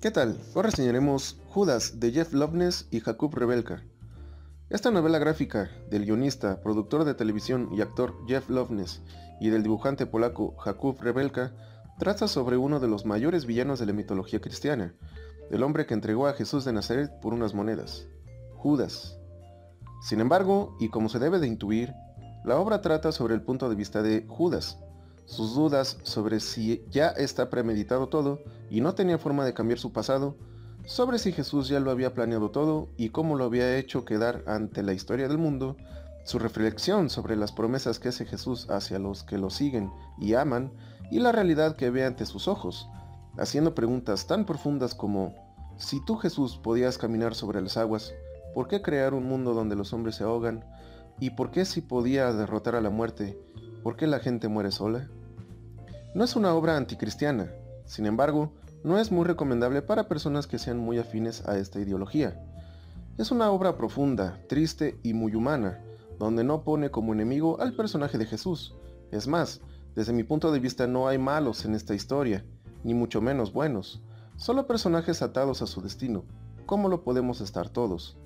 ¿Qué tal? Hoy reseñaremos Judas de Jeff Loveness y Jakub Rebelka. Esta novela gráfica del guionista, productor de televisión y actor Jeff Loveness y del dibujante polaco Jakub Rebelka trata sobre uno de los mayores villanos de la mitología cristiana, el hombre que entregó a Jesús de Nazaret por unas monedas, Judas. Sin embargo, y como se debe de intuir, la obra trata sobre el punto de vista de Judas, sus dudas sobre si ya está premeditado todo y no tenía forma de cambiar su pasado, sobre si Jesús ya lo había planeado todo y cómo lo había hecho quedar ante la historia del mundo, su reflexión sobre las promesas que hace Jesús hacia los que lo siguen y aman y la realidad que ve ante sus ojos, haciendo preguntas tan profundas como, si tú Jesús podías caminar sobre las aguas, ¿por qué crear un mundo donde los hombres se ahogan? ¿Y por qué si podías derrotar a la muerte, por qué la gente muere sola? No es una obra anticristiana, sin embargo, no es muy recomendable para personas que sean muy afines a esta ideología. Es una obra profunda, triste y muy humana, donde no pone como enemigo al personaje de Jesús. Es más, desde mi punto de vista no hay malos en esta historia, ni mucho menos buenos, solo personajes atados a su destino, como lo podemos estar todos.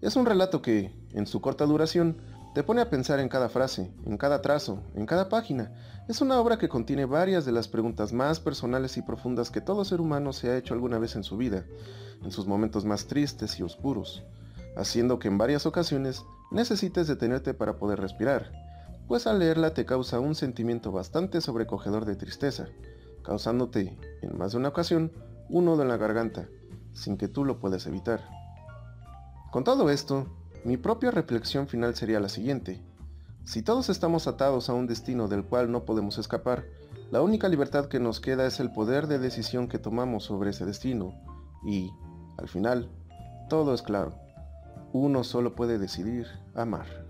Es un relato que, en su corta duración, te pone a pensar en cada frase, en cada trazo, en cada página. Es una obra que contiene varias de las preguntas más personales y profundas que todo ser humano se ha hecho alguna vez en su vida, en sus momentos más tristes y oscuros, haciendo que en varias ocasiones necesites detenerte para poder respirar, pues al leerla te causa un sentimiento bastante sobrecogedor de tristeza, causándote, en más de una ocasión, un nudo en la garganta, sin que tú lo puedas evitar. Con todo esto, mi propia reflexión final sería la siguiente. Si todos estamos atados a un destino del cual no podemos escapar, la única libertad que nos queda es el poder de decisión que tomamos sobre ese destino. Y, al final, todo es claro. Uno solo puede decidir amar.